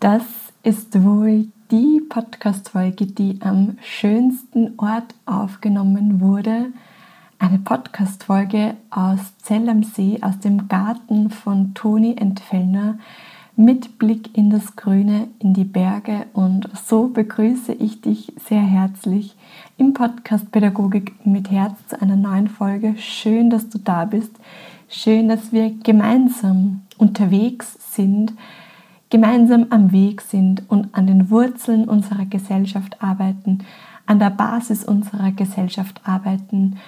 Das ist wohl die Podcast-Folge, die am schönsten Ort aufgenommen wurde. Eine Podcast-Folge aus Zell am See, aus dem Garten von Toni Entfellner mit Blick in das Grüne, in die Berge. Und so begrüße ich dich sehr herzlich im Podcast Pädagogik mit Herz zu einer neuen Folge. Schön, dass du da bist. Schön, dass wir gemeinsam unterwegs sind gemeinsam am Weg sind und an den Wurzeln unserer Gesellschaft arbeiten, an der Basis unserer Gesellschaft arbeiten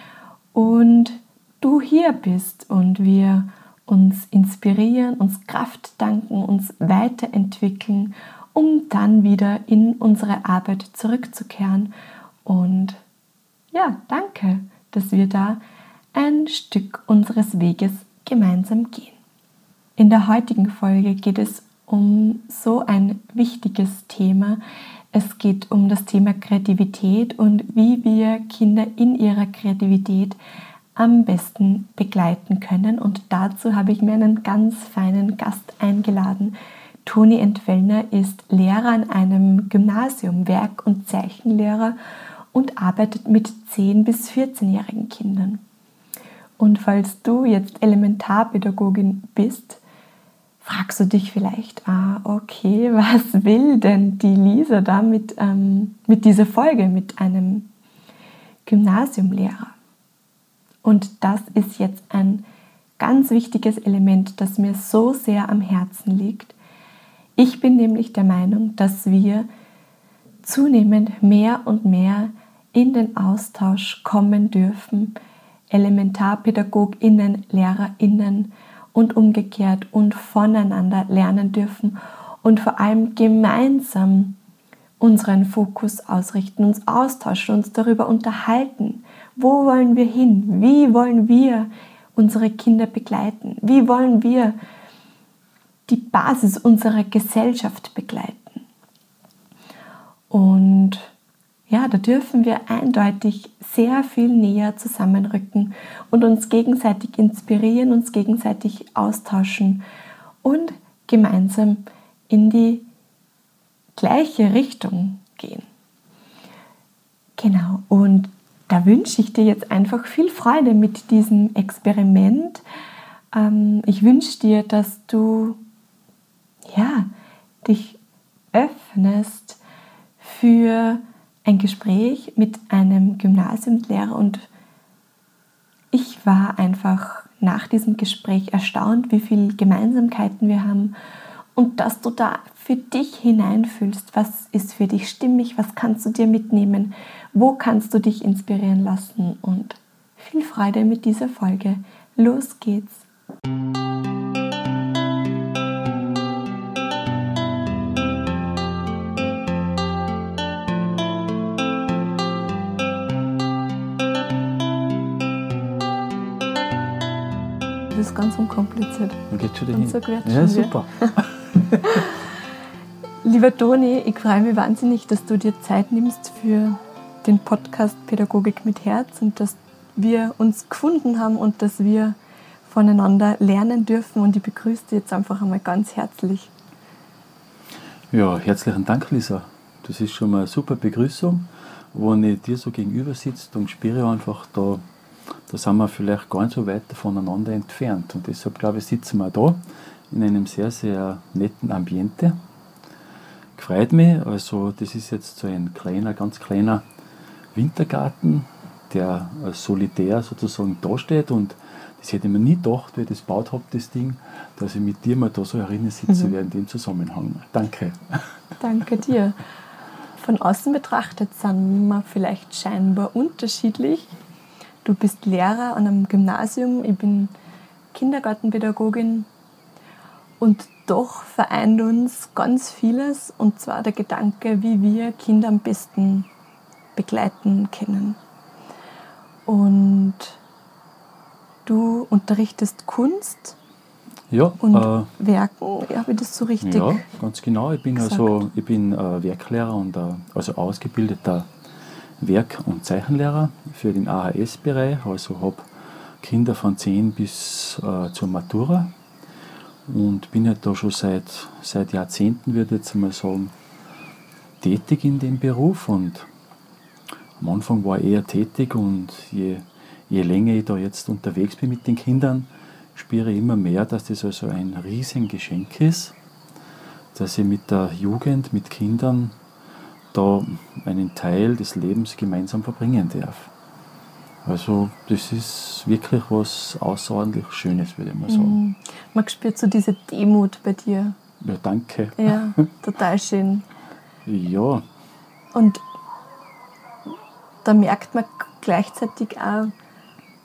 und du hier bist und wir uns inspirieren, uns Kraft danken, uns weiterentwickeln, um dann wieder in unsere Arbeit zurückzukehren. Und ja, danke, dass wir da ein Stück unseres Weges gemeinsam gehen. In der heutigen Folge geht es um so ein wichtiges Thema. Es geht um das Thema Kreativität und wie wir Kinder in ihrer Kreativität am besten begleiten können. Und dazu habe ich mir einen ganz feinen Gast eingeladen. Toni Entfellner ist Lehrer an einem Gymnasium, Werk- und Zeichenlehrer und arbeitet mit 10- bis 14-jährigen Kindern. Und falls du jetzt Elementarpädagogin bist, fragst du dich vielleicht, ah, okay, was will denn die Lisa da mit, ähm, mit dieser Folge, mit einem Gymnasiumlehrer? Und das ist jetzt ein ganz wichtiges Element, das mir so sehr am Herzen liegt. Ich bin nämlich der Meinung, dass wir zunehmend mehr und mehr in den Austausch kommen dürfen, Elementarpädagoginnen, Lehrerinnen, und umgekehrt und voneinander lernen dürfen und vor allem gemeinsam unseren Fokus ausrichten, uns austauschen, uns darüber unterhalten. Wo wollen wir hin? Wie wollen wir unsere Kinder begleiten? Wie wollen wir die Basis unserer Gesellschaft begleiten? Und ja, da dürfen wir eindeutig sehr viel näher zusammenrücken und uns gegenseitig inspirieren, uns gegenseitig austauschen und gemeinsam in die gleiche Richtung gehen. Genau, und da wünsche ich dir jetzt einfach viel Freude mit diesem Experiment. Ähm, ich wünsche dir, dass du ja, dich öffnest für ein Gespräch mit einem Gymnasiumslehrer und ich war einfach nach diesem Gespräch erstaunt, wie viele Gemeinsamkeiten wir haben und dass du da für dich hineinfühlst, was ist für dich stimmig, was kannst du dir mitnehmen, wo kannst du dich inspirieren lassen und viel Freude mit dieser Folge. Los geht's! Ist ganz unkompliziert. Dann geht schon dahin. Und so ja, super. Lieber Toni, ich freue mich wahnsinnig, dass du dir Zeit nimmst für den Podcast Pädagogik mit Herz und dass wir uns gefunden haben und dass wir voneinander lernen dürfen. Und ich begrüße dich jetzt einfach einmal ganz herzlich. Ja, herzlichen Dank, Lisa. Das ist schon mal eine super Begrüßung. Wenn ich dir so gegenüber sitze, dann spüre ich einfach, da da sind wir vielleicht gar nicht so weit voneinander entfernt. Und deshalb glaube ich, sitzen wir da in einem sehr, sehr netten Ambiente. Gefreut mich, also das ist jetzt so ein kleiner, ganz kleiner Wintergarten, der solitär sozusagen dasteht und das hätte ich mir nie gedacht, wie ich das gebaut habe, das Ding, dass ich mit dir mal da so herinnen sitzen mhm. werde in dem Zusammenhang. Danke. Danke dir. Von außen betrachtet sind wir vielleicht scheinbar unterschiedlich, Du bist Lehrer an einem Gymnasium, ich bin Kindergartenpädagogin und doch vereint uns ganz vieles und zwar der Gedanke, wie wir Kinder am besten begleiten können. Und du unterrichtest Kunst ja, und äh, Werken, habe ich das so richtig? Ja, ganz genau. Ich bin gesagt. also ich bin äh, Werklehrer und äh, also ausgebildeter Werk- und Zeichenlehrer für den AHS-Bereich, also habe Kinder von 10 bis äh, zur Matura und bin halt da schon seit, seit Jahrzehnten, würde ich jetzt mal sagen, tätig in dem Beruf und am Anfang war ich eher tätig und je, je länger ich da jetzt unterwegs bin mit den Kindern, spüre ich immer mehr, dass das also ein riesen Geschenk ist, dass ich mit der Jugend, mit Kindern da einen Teil des Lebens gemeinsam verbringen darf. Also das ist wirklich was außerordentlich Schönes, würde ich mal sagen. Mhm. Man spürt so diese Demut bei dir. Ja, danke. Ja, total schön. Ja. Und da merkt man gleichzeitig auch,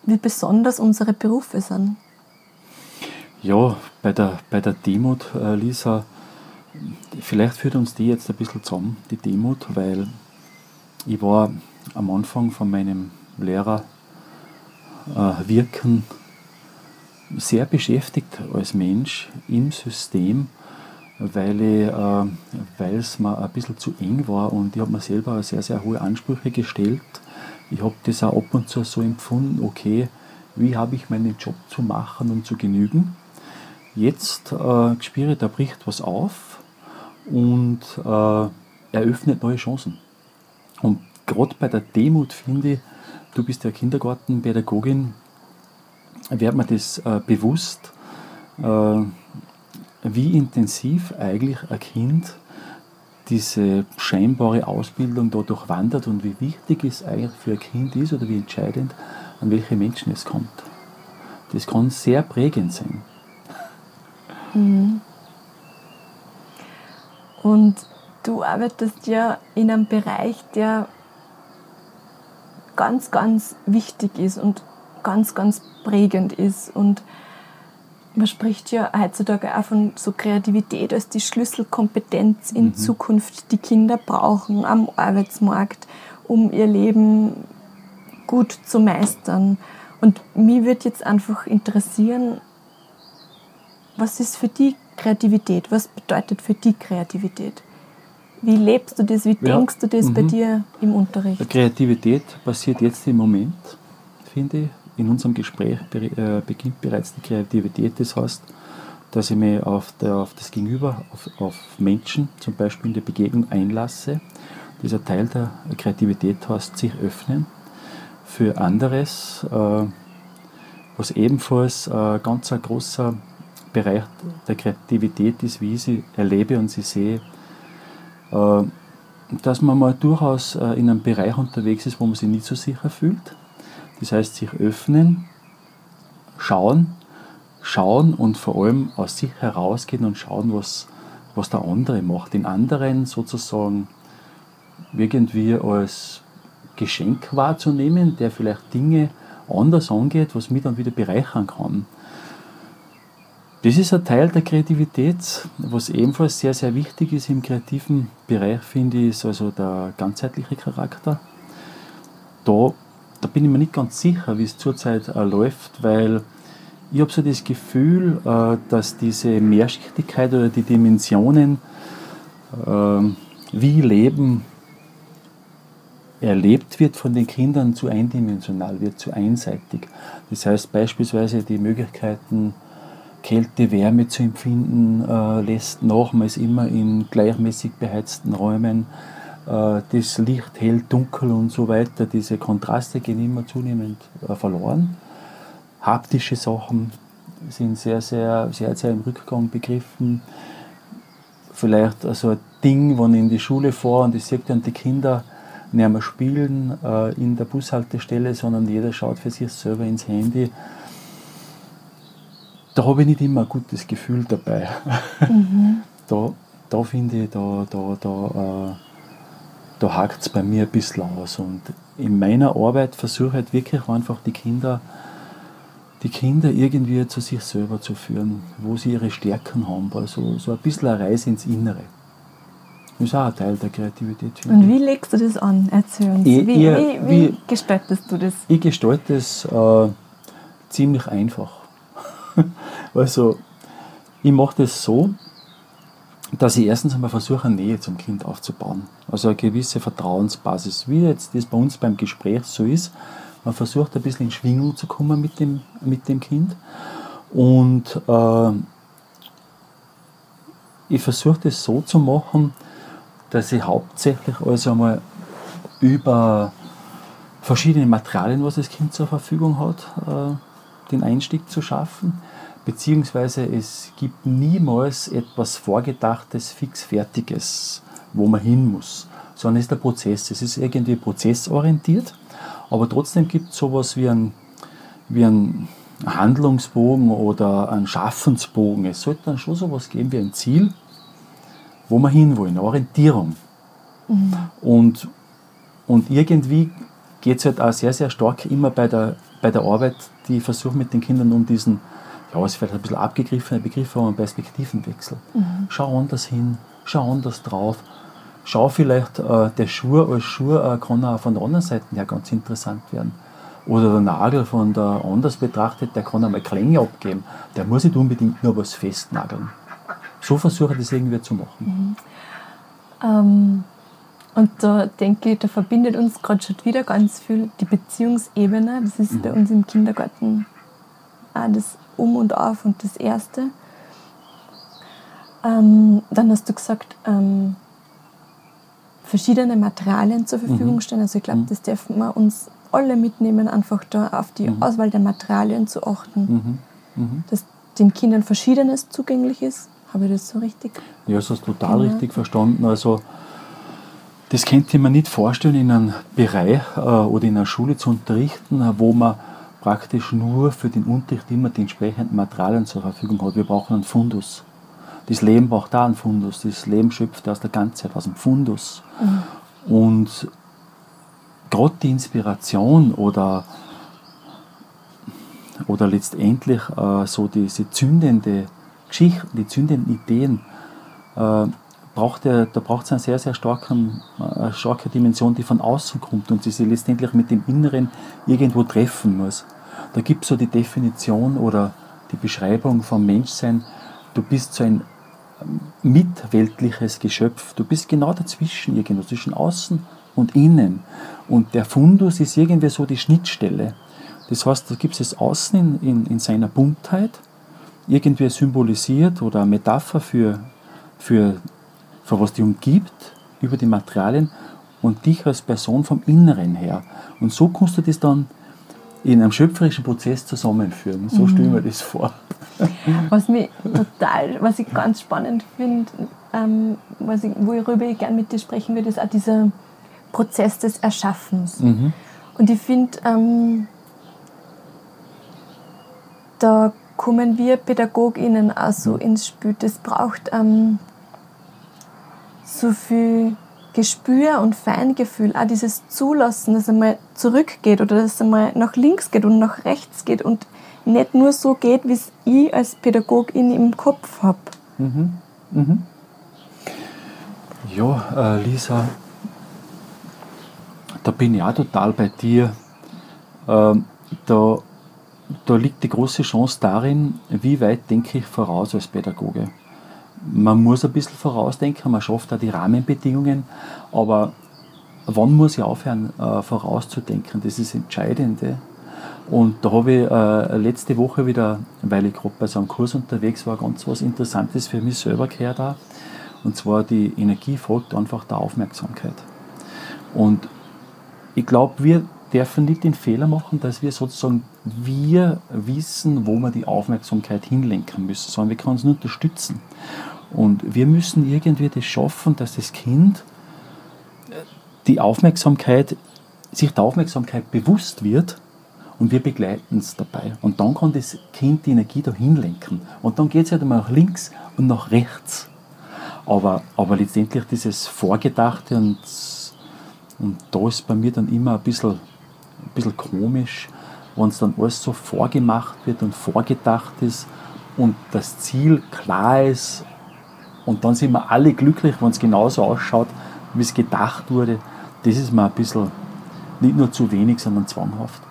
wie besonders unsere Berufe sind. Ja, bei der, bei der Demut, äh, Lisa, vielleicht führt uns die jetzt ein bisschen zusammen, die Demut, weil ich war am Anfang von meinem Lehrer äh, sehr beschäftigt als Mensch im System, weil, äh, es mir ein bisschen zu eng war und ich habe mir selber sehr, sehr hohe Ansprüche gestellt. Ich habe das auch ab und zu so empfunden, okay, wie habe ich meinen Job zu machen und zu genügen. Jetzt äh, spüre ich, da bricht was auf und äh, eröffnet neue Chancen. Und gerade bei der Demut finde ich, du bist ja Kindergartenpädagogin, wird mir das äh, bewusst, äh, wie intensiv eigentlich ein Kind diese scheinbare Ausbildung da durchwandert und wie wichtig es eigentlich für ein Kind ist oder wie entscheidend, an welche Menschen es kommt. Das kann sehr prägend sein. Mhm. Und du arbeitest ja in einem Bereich, der ganz, ganz wichtig ist und ganz, ganz prägend ist. Und man spricht ja heutzutage auch von so Kreativität als die Schlüsselkompetenz in mhm. Zukunft, die Kinder brauchen am Arbeitsmarkt, um ihr Leben gut zu meistern. Und mich würde jetzt einfach interessieren, was ist für die Kreativität? Was bedeutet für die Kreativität? Wie lebst du das? Wie ja. denkst du das mhm. bei dir im Unterricht? Kreativität passiert jetzt im Moment, finde ich. In unserem Gespräch äh, beginnt bereits die Kreativität. Das heißt, dass ich mich auf, der, auf das Gegenüber, auf, auf, Menschen, zum Beispiel in der Begegnung einlasse. Dieser Teil der Kreativität heißt sich öffnen für anderes, äh, was ebenfalls äh, ganz ein großer Bereich der Kreativität ist, wie ich sie erlebe und sie sehe äh, dass man mal durchaus äh, in einem Bereich unterwegs ist, wo man sich nicht so sicher fühlt. Das heißt, sich öffnen, schauen, schauen und vor allem aus sich herausgehen und schauen, was, was der andere macht. Den anderen sozusagen irgendwie als Geschenk wahrzunehmen, der vielleicht Dinge anders angeht, was mich dann wieder bereichern kann. Das ist ein Teil der Kreativität, was ebenfalls sehr, sehr wichtig ist im kreativen Bereich, finde ich, ist also der ganzheitliche Charakter. Da, da bin ich mir nicht ganz sicher, wie es zurzeit läuft, weil ich habe so das Gefühl, äh, dass diese Mehrschichtigkeit oder die Dimensionen, äh, wie Leben erlebt wird von den Kindern, zu eindimensional wird, zu einseitig. Das heißt beispielsweise die Möglichkeiten, Kälte, Wärme zu empfinden äh, lässt nochmals immer in gleichmäßig beheizten Räumen. Äh, das Licht hell, dunkel und so weiter, diese Kontraste gehen immer zunehmend äh, verloren. Haptische Sachen sind sehr, sehr, sehr, sehr im Rückgang begriffen. Vielleicht also ein Ding, wenn ich in die Schule fahre und ich sehe dann die Kinder nicht mehr spielen äh, in der Bushaltestelle, sondern jeder schaut für sich selber ins Handy da habe ich nicht immer ein gutes Gefühl dabei. Mhm. Da, da finde ich, da, da, da, äh, da hakt es bei mir ein bisschen aus. Und in meiner Arbeit versuche ich halt wirklich einfach die Kinder, die Kinder irgendwie zu sich selber zu führen, wo sie ihre Stärken haben. Also so ein bisschen eine Reise ins Innere. Das ist auch ein Teil der Kreativität. Und wie legst du das an? Erzähl uns. Ich, wie, ich, wie, wie, gestaltest du das? Ich gestalte es äh, ziemlich einfach. Also, ich mache das so, dass ich erstens einmal versuche, eine Nähe zum Kind aufzubauen. Also eine gewisse Vertrauensbasis. Wie jetzt das bei uns beim Gespräch so ist, man versucht ein bisschen in Schwingung zu kommen mit dem, mit dem Kind. Und, äh, ich versuche das so zu machen, dass ich hauptsächlich also einmal über verschiedene Materialien, was das Kind zur Verfügung hat, äh, den Einstieg zu schaffen. Beziehungsweise es gibt niemals etwas Vorgedachtes, fixfertiges, wo man hin muss, sondern es ist der Prozess. Es ist irgendwie prozessorientiert, aber trotzdem gibt es sowas wie ein, wie ein Handlungsbogen oder ein Schaffensbogen. Es sollte dann schon sowas geben wie ein Ziel, wo wir hinwollen, eine Orientierung. Mhm. Und, und irgendwie geht es halt auch sehr, sehr stark immer bei der, bei der Arbeit, die ich versuche mit den Kindern um diesen, ja, es ist vielleicht ein bisschen abgegriffene Begriff, aber einen Perspektivenwechsel. Mhm. Schau anders hin, schau anders drauf. Schau vielleicht, äh, der Schuh als Schuh äh, kann auch von der anderen Seite her ganz interessant werden. Oder der Nagel von der anders betrachtet, der kann einmal Klänge abgeben. Der muss nicht unbedingt nur was festnageln. So versuche ich das irgendwie zu machen. Mhm. Ähm, und da denke ich, da verbindet uns gerade schon wieder ganz viel die Beziehungsebene. Das ist mhm. bei uns im Kindergarten auch das Um und Auf und das Erste. Ähm, dann hast du gesagt, ähm, verschiedene Materialien zur Verfügung mhm. stellen. Also ich glaube, mhm. das dürfen wir uns alle mitnehmen, einfach da auf die mhm. Auswahl der Materialien zu achten. Mhm. Mhm. Dass den Kindern Verschiedenes zugänglich ist. Habe ich das so richtig? Ja, das hast du total genau. richtig verstanden. Also das könnte ich mir nicht vorstellen, in einem Bereich äh, oder in einer Schule zu unterrichten, wo man praktisch nur für den Unterricht immer die entsprechenden Materialien zur Verfügung hat. Wir brauchen einen Fundus. Das Leben braucht da einen Fundus. Das Leben schöpft aus der Ganzheit, aus dem Fundus. Mhm. Und gerade die Inspiration oder, oder letztendlich äh, so diese zündende Geschichten, die zündenden Ideen, äh, braucht er, da braucht es eine sehr, sehr starken, eine starke Dimension, die von außen kommt und die sich letztendlich mit dem Inneren irgendwo treffen muss. Da gibt es so die Definition oder die Beschreibung vom Menschsein, du bist so ein ähm, mitweltliches Geschöpf, du bist genau dazwischen irgendwo, zwischen außen und innen. Und der Fundus ist irgendwie so die Schnittstelle. Das heißt, da gibt es Außen in, in, in seiner Buntheit, irgendwie symbolisiert oder eine Metapher für, für für was dich umgibt, über die Materialien und dich als Person vom Inneren her. Und so kannst du das dann in einem schöpferischen Prozess zusammenführen. So mhm. stellen wir das vor. Was mich total, was ich ganz spannend finde, ähm, was ich, worüber ich gerne mit dir sprechen würde, ist auch dieser Prozess des Erschaffens. Mhm. Und ich finde, ähm, da kommen wir PädagogInnen auch so mhm. ins Spiel. Das braucht ähm, so viel Gespür und Feingefühl, auch dieses Zulassen, dass einmal zurückgeht oder dass einmal nach links geht und nach rechts geht und nicht nur so geht, wie es ich als Pädagogin im Kopf habe. Mhm. Mhm. Ja, äh, Lisa, da bin ich auch total bei dir. Äh, da, da liegt die große Chance darin, wie weit denke ich voraus als Pädagoge man muss ein bisschen vorausdenken, man schafft auch die Rahmenbedingungen, aber wann muss ich aufhören, äh, vorauszudenken? Das ist das Entscheidende. Und da habe ich äh, letzte Woche wieder, weil ich gerade bei so einem Kurs unterwegs war, ganz was Interessantes für mich selber gehört auch. Und zwar die Energie folgt einfach der Aufmerksamkeit. Und ich glaube, wir dürfen nicht den Fehler machen, dass wir sozusagen wir wissen, wo wir die Aufmerksamkeit hinlenken müssen, sondern wir können uns nur unterstützen. Und wir müssen irgendwie das schaffen, dass das Kind die Aufmerksamkeit, sich der Aufmerksamkeit bewusst wird und wir begleiten es dabei. Und dann kann das Kind die Energie dahin lenken. Und dann geht es halt mal nach links und nach rechts. Aber, aber letztendlich dieses Vorgedachte und, und da ist bei mir dann immer ein bisschen, ein bisschen komisch, wenn es dann alles so vorgemacht wird und vorgedacht ist und das Ziel klar ist und dann sind wir alle glücklich, wenn es genauso ausschaut, wie es gedacht wurde. Das ist mir ein bisschen nicht nur zu wenig, sondern zwanghaft.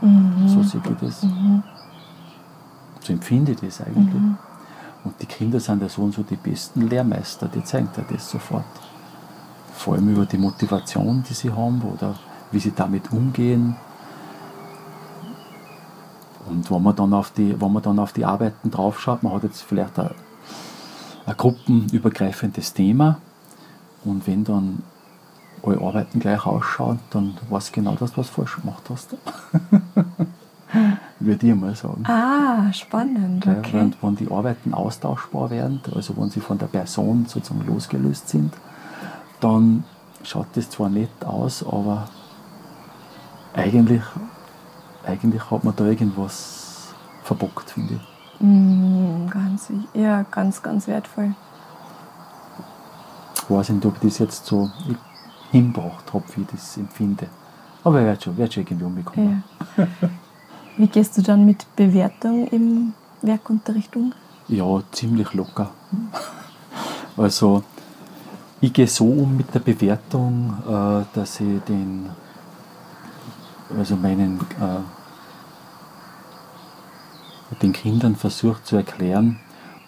Mhm. So sehe ich das. Mhm. So empfinde ich das eigentlich. Mhm. Und die Kinder sind ja so und so die besten Lehrmeister, die zeigen dir das sofort. Vor allem über die Motivation, die sie haben oder wie sie damit umgehen. Und wenn man dann auf die, wenn man dann auf die Arbeiten draufschaut, man hat jetzt vielleicht eine ein gruppenübergreifendes Thema. Und wenn dann alle Arbeiten gleich ausschauen, dann weißt du genau, dass du was falsch gemacht hast. Würde ich mal sagen. Ah, spannend. Okay. Wenn, wenn die Arbeiten austauschbar werden, also wenn sie von der Person sozusagen losgelöst sind, dann schaut das zwar nett aus, aber eigentlich, eigentlich hat man da irgendwas verbockt, finde ich. Mm, ganz, ja, ganz, ganz wertvoll. Ich weiß nicht, ob ich das jetzt so hingebracht habe, wie ich das empfinde. Aber ich werde schon, werd schon irgendwie umbekommen. Ja. Wie gehst du dann mit Bewertung im Werkunterricht um? Ja, ziemlich locker. Also, ich gehe so um mit der Bewertung, äh, dass ich den, also meinen, äh, den Kindern versuche zu erklären,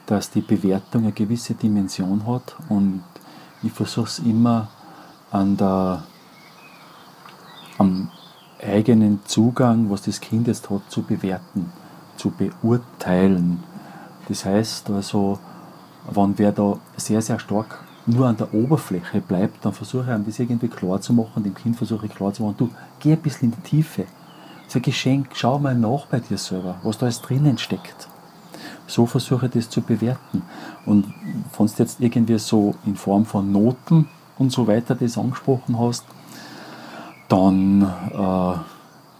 dass die Bewertung eine gewisse Dimension hat und ich versuche es immer an der, am eigenen Zugang, was das Kind jetzt hat, zu bewerten, zu beurteilen. Das heißt also, wenn wer da sehr, sehr stark nur an der Oberfläche bleibt, dann versuche ich ihm das irgendwie klar zu machen, dem Kind versuche ich klar zu machen, du, geh ein bisschen in die Tiefe. Das ist ein Geschenk, schau mal nach bei dir selber, was da alles drinnen steckt. So versuche ich das zu bewerten. Und wenn du jetzt irgendwie so in Form von Noten und so weiter das angesprochen hast, dann äh,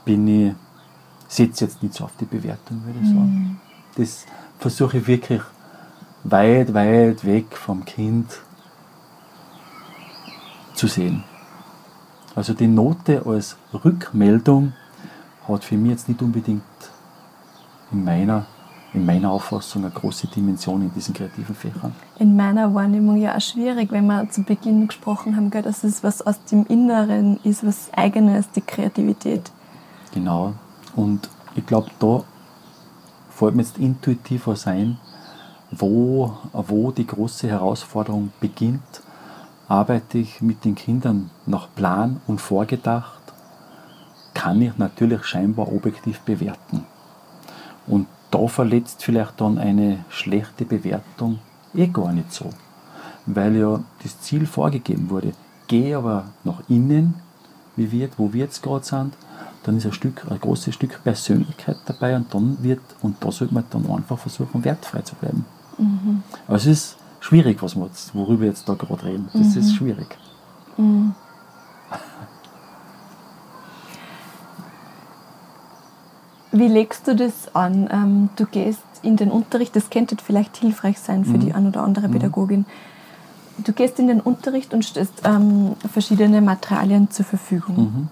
bin ich, setze jetzt nicht so auf die Bewertung, würde ich sagen. Das versuche ich wirklich weit, weit weg vom Kind zu sehen. Also die Note als Rückmeldung hat für mich jetzt nicht unbedingt in meiner, in meiner Auffassung eine große Dimension in diesen kreativen Fächern. In meiner Wahrnehmung ja auch schwierig, wenn wir zu Beginn gesprochen haben, dass es was aus dem Inneren ist, was eigenes, die Kreativität. Genau. Und ich glaube, da fällt mir jetzt intuitiv was ein, wo, wo die große Herausforderung beginnt. Arbeite ich mit den Kindern nach Plan und vorgedacht, kann ich natürlich scheinbar objektiv bewerten. Und da verletzt vielleicht dann eine schlechte Bewertung eh gar nicht so, weil ja das Ziel vorgegeben wurde. Geh aber nach innen, wie wir, wo wir jetzt gerade sind, dann ist ein, Stück, ein großes Stück Persönlichkeit dabei und dann wird, und da sollte man dann einfach versuchen, wertfrei zu bleiben. Mhm. Also es ist schwierig, was wir jetzt, worüber wir jetzt da gerade reden. Das Mhm. ist schwierig. Wie legst du das an? Ähm, du gehst in den Unterricht, das könnte vielleicht hilfreich sein für die ein oder andere Pädagogin. Du gehst in den Unterricht und stellst ähm, verschiedene Materialien zur Verfügung.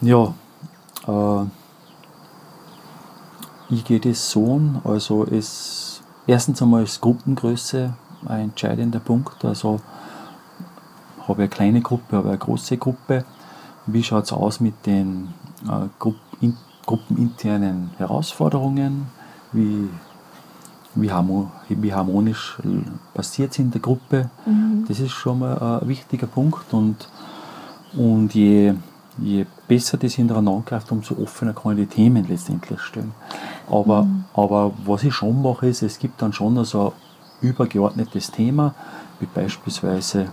Ja, äh, an, also es, erstens einmal ist Gruppengröße ein entscheidender Punkt, also habe ich eine kleine Gruppe, habe ich eine große Gruppe. Wie schaut es aus mit den äh, Grupp, in, gruppeninternen Herausforderungen? Wie, wie, harmo, wie harmonisch passiert es in der Gruppe? Das ist schon mal ein wichtiger Punkt und, und je, je besser das hintereinander greift, umso offener kann ich die Themen letztendlich stellen. Aber, aber was ich schon mache, ist, es gibt dann schon so ein übergeordnetes Thema, wie beispielsweise,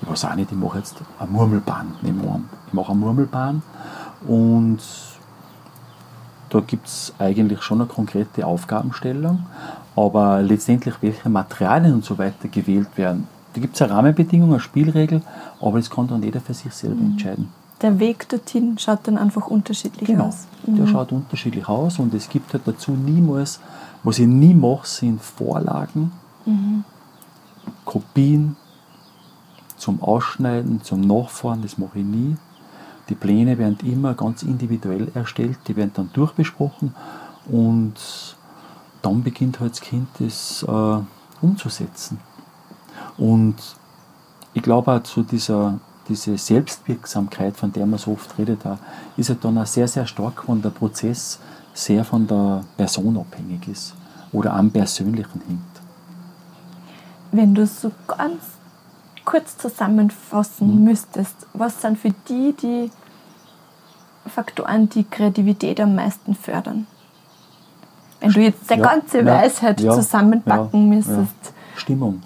ich weiß auch nicht, ich mache jetzt eine Murmelbahn, nehmen wir an. Ich mache eine Murmelbahn und da gibt es eigentlich schon eine konkrete Aufgabenstellung, aber letztendlich welche Materialien und so weiter gewählt werden, da gibt es eine Rahmenbedingung, eine Spielregel, aber das kann dann jeder für sich selber entscheiden. Der Weg dorthin schaut dann einfach unterschiedlich Genau, aus. der schaut unterschiedlich aus und es gibt halt dazu niemals, was ich nie mache, sind Vorlagen, Kopien zum Ausschneiden, zum Nachfahren, das mache ich nie. Die Pläne werden immer ganz individuell erstellt, die werden dann durchbesprochen und dann beginnt halt das Kind das äh, umzusetzen. Und ich glaube auch zu dieser diese Selbstwirksamkeit, von der man so oft redet, ist halt dann auch sehr, sehr stark, wenn der Prozess sehr von der Person abhängig ist oder am Persönlichen hängt. Wenn du so ganz kurz zusammenfassen müsstest, was sind für die die Faktoren, die Kreativität am meisten fördern? Wenn du jetzt der Ja, ganze ja, Weisheit ja, zusammenpacken ja, müsstest. Stimmung.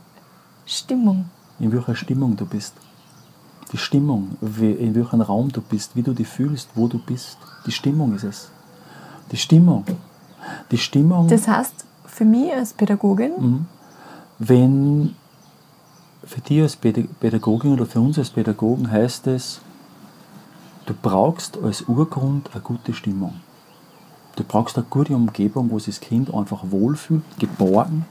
Stimmung. In welcher Stimmung du bist. Die Stimmung, in welchem Raum du bist, wie du dich fühlst, wo du bist. Die Stimmung ist es. Die Stimmung. Die Stimmung. Das heißt, für mich als Pädagogin, Mhm. wenn für dich als Päda- Pädagogin oder für uns als Pädagogen heißt es, du brauchst als Urgrund eine gute Stimmung. Du brauchst eine gute Umgebung, wo sich das Kind einfach wohlfühlt, geborgen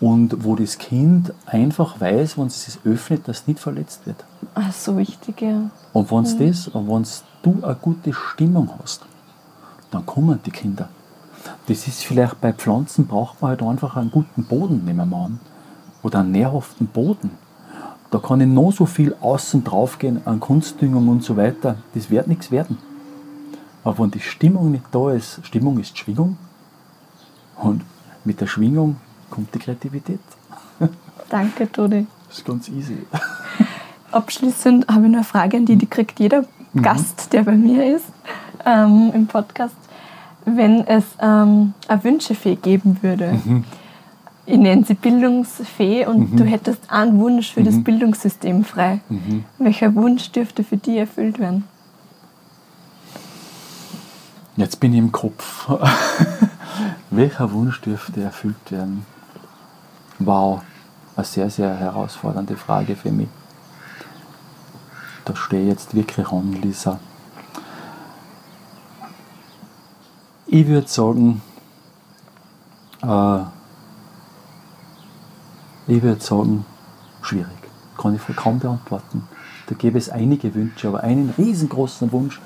und wo das Kind einfach weiß, wenn es sich öffnet, dass es nicht verletzt wird. ah, so wichtig, ja. Und wenn das, und wenn du eine gute Stimmung hast, dann kommen die Kinder. Das ist vielleicht bei Pflanzen braucht man halt einfach einen guten Boden, nehmen wir mal an. Oder einen nährhaften Boden. Da kann ich noch so viel außen drauf gehen an Kunstdüngung und so weiter. Das wird nichts werden. Aber wenn die Stimmung nicht da ist, Stimmung ist Schwingung. Und mit der Schwingung kommt die Kreativität. Danke, Toni. Das ist ganz easy. Abschließend habe ich noch eine Frage an die, die kriegt jeder Gast, der bei mir ist, ähm, im Podcast. Wenn es ähm, eine Wünschefee geben würde, ich nenne sie Bildungsfee und du hättest einen Wunsch für das Bildungssystem frei. Welcher Wunsch dürfte für dich erfüllt werden? Jetzt bin ich im Kopf. Welcher Wunsch dürfte erfüllt werden? Wow, eine sehr, sehr herausfordernde Frage für mich. Da stehe ich jetzt wirklich an, Lisa. Ich würde sagen, äh, ich würde sagen, schwierig. Kann ich kaum beantworten. Da gäbe es einige Wünsche, aber einen riesengroßen Wunsch,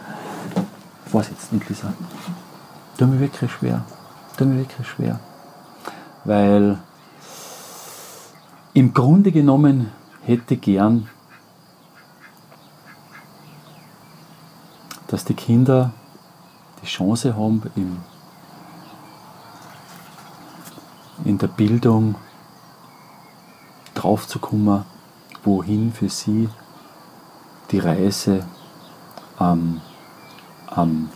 weiß jetzt nicht, Lisa. Tut mir wirklich schwer. Tut mir wirklich schwer. Weil im Grunde genommen hätte gern, dass die Kinder die Chance haben, im, in der Bildung draufzukommen, wohin für sie die Reise am am,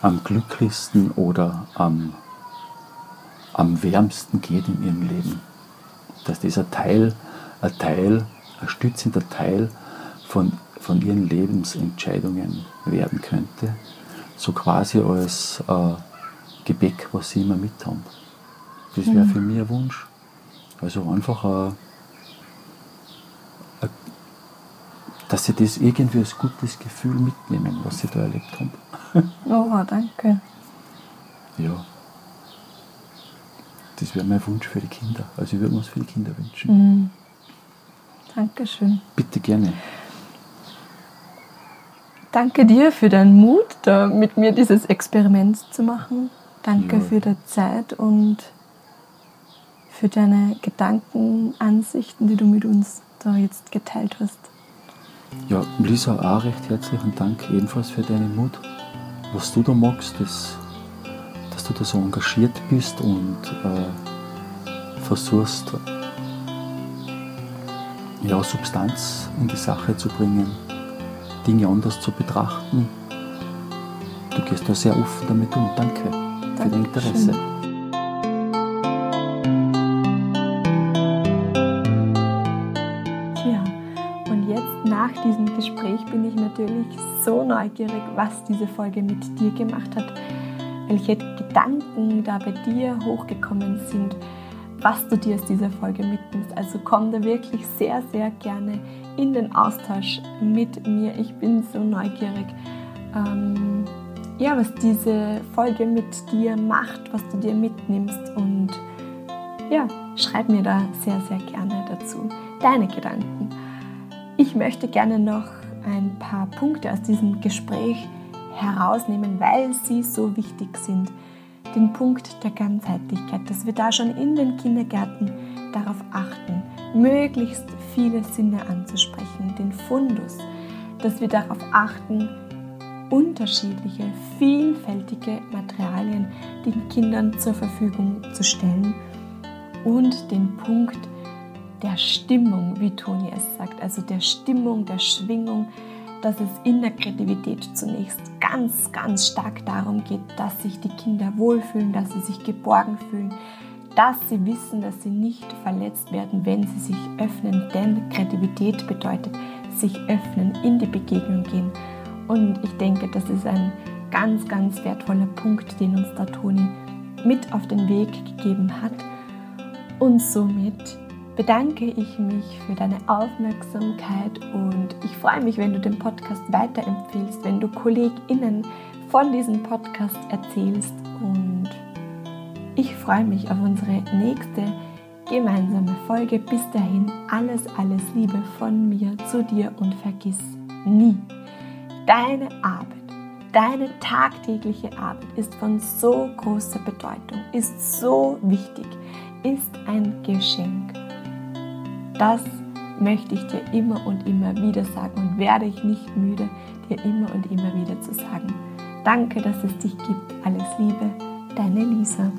am glücklichsten oder am, am wärmsten geht in ihrem Leben. Dass dieser Teil, ein Teil, ein stützender Teil von, von ihren Lebensentscheidungen werden könnte. So quasi als äh, Gebäck, was sie immer mit haben. Das wäre für mich ein Wunsch. Also einfach ein, dass sie das irgendwie als gutes Gefühl mitnehmen, was sie da erlebt haben. Oh, danke. Ja. Das wäre mein Wunsch für die Kinder. Also ich würde mir es für die Kinder wünschen. Dankeschön. Bitte gerne. Danke dir für deinen Mut, da mit mir dieses Experiment zu machen. Danke Ja. für die Zeit und für deine Gedanken, Ansichten, die du mit uns da jetzt geteilt hast. Ja, Lisa, auch recht herzlichen Dank ebenfalls für deinen Mut. Was du da magst, das, dass du da so engagiert bist und äh, versuchst, ja, Substanz in die Sache zu bringen, Dinge anders zu betrachten. Du gehst da sehr offen damit um. Danke für dein Dankeschön. Interesse. Tja, und jetzt nach diesem Gespräch bin ich natürlich so neugierig, was diese Folge mit dir gemacht hat, welche Gedanken da bei dir hochgekommen sind, was du dir aus dieser Folge mitnimmst. Also komm da wirklich sehr, sehr gerne in den Austausch mit mir. Ich bin so neugierig, ähm, ja, was diese Folge mit dir macht, was du dir mitnimmst und ja, schreib mir da sehr, sehr gerne dazu deine Gedanken. Ich möchte gerne noch ein paar Punkte aus diesem Gespräch herausnehmen, weil sie so wichtig sind. Den Punkt der Ganzheitlichkeit, dass wir da schon in den Kindergärten darauf achten, möglichst viele Sinne anzusprechen, den Fundus, dass wir darauf achten, unterschiedliche, vielfältige Materialien den Kindern zur Verfügung zu stellen und den Punkt der Stimmung, wie Toni es sagt, also der Stimmung, der Schwingung, dass es in der Kreativität zunächst ganz, ganz stark darum geht, dass sich die Kinder wohlfühlen, dass sie sich geborgen fühlen, dass sie wissen, dass sie nicht verletzt werden, wenn sie sich öffnen. Denn Kreativität bedeutet sich öffnen, in die Begegnung gehen. Und ich denke, das ist ein ganz, ganz wertvoller Punkt, den uns da Toni mit auf den Weg gegeben hat. Und somit bedanke ich mich für deine Aufmerksamkeit und ich freue mich, wenn du den Podcast weiterempfehlst, wenn du KollegInnen von diesem Podcast erzählst und ich freue mich auf unsere nächste gemeinsame Folge. Bis dahin alles, alles Liebe von mir zu dir und vergiss nie, deine Arbeit, deine tagtägliche Arbeit ist von so großer Bedeutung, ist so wichtig, ist ein Geschenk. Das möchte ich dir immer und immer wieder sagen und werde ich nicht müde, dir immer und immer wieder zu sagen. Danke, dass es dich gibt. Alles Liebe, deine Lisa.